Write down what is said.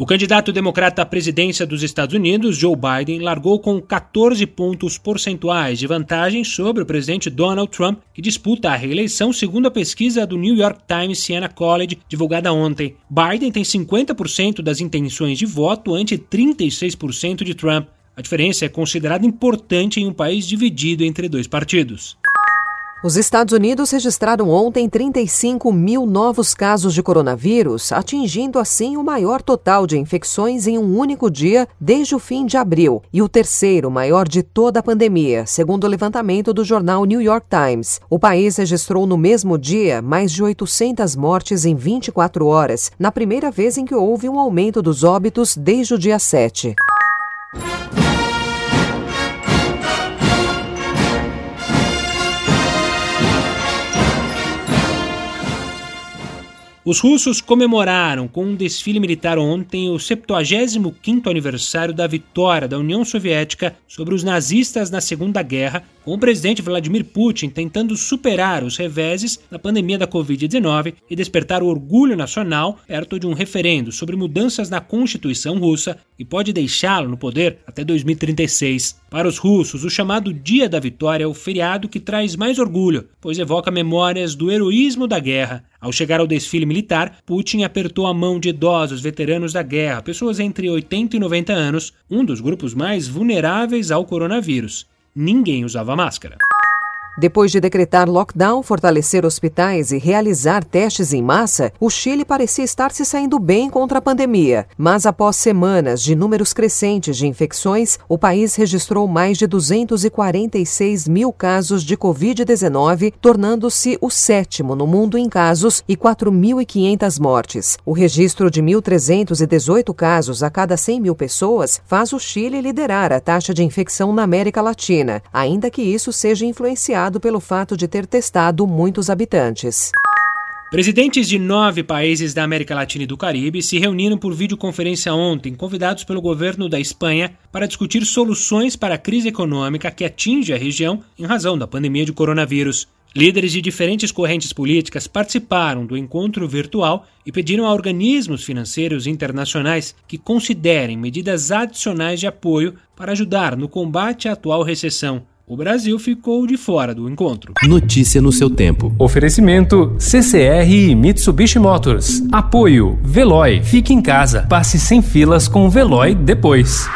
O candidato democrata à presidência dos Estados Unidos, Joe Biden, largou com 14 pontos percentuais de vantagem sobre o presidente Donald Trump, que disputa a reeleição segundo a pesquisa do New York Times Siena College divulgada ontem. Biden tem 50% das intenções de voto ante 36% de Trump. A diferença é considerada importante em um país dividido entre dois partidos. Os Estados Unidos registraram ontem 35 mil novos casos de coronavírus, atingindo assim o maior total de infecções em um único dia desde o fim de abril e o terceiro maior de toda a pandemia, segundo o levantamento do jornal New York Times. O país registrou no mesmo dia mais de 800 mortes em 24 horas, na primeira vez em que houve um aumento dos óbitos desde o dia 7. Os russos comemoraram com um desfile militar ontem o 75º aniversário da vitória da União Soviética sobre os nazistas na Segunda Guerra, com o presidente Vladimir Putin tentando superar os reveses da pandemia da Covid-19 e despertar o orgulho nacional perto de um referendo sobre mudanças na Constituição russa e pode deixá-lo no poder até 2036. Para os russos, o chamado Dia da Vitória é o feriado que traz mais orgulho, pois evoca memórias do heroísmo da guerra, ao chegar ao desfile militar, Putin apertou a mão de idosos veteranos da guerra, pessoas entre 80 e 90 anos, um dos grupos mais vulneráveis ao coronavírus. Ninguém usava máscara. Depois de decretar lockdown, fortalecer hospitais e realizar testes em massa, o Chile parecia estar se saindo bem contra a pandemia. Mas após semanas de números crescentes de infecções, o país registrou mais de 246 mil casos de Covid-19, tornando-se o sétimo no mundo em casos e 4.500 mortes. O registro de 1.318 casos a cada 100 mil pessoas faz o Chile liderar a taxa de infecção na América Latina, ainda que isso seja influenciado pelo fato de ter testado muitos habitantes. Presidentes de nove países da América Latina e do Caribe se reuniram por videoconferência ontem, convidados pelo governo da Espanha para discutir soluções para a crise econômica que atinge a região em razão da pandemia de coronavírus. Líderes de diferentes correntes políticas participaram do encontro virtual e pediram a organismos financeiros internacionais que considerem medidas adicionais de apoio para ajudar no combate à atual recessão. O Brasil ficou de fora do encontro. Notícia no seu tempo. Oferecimento CCR e Mitsubishi Motors. Apoio Veloy. Fique em casa. Passe sem filas com o Veloy depois.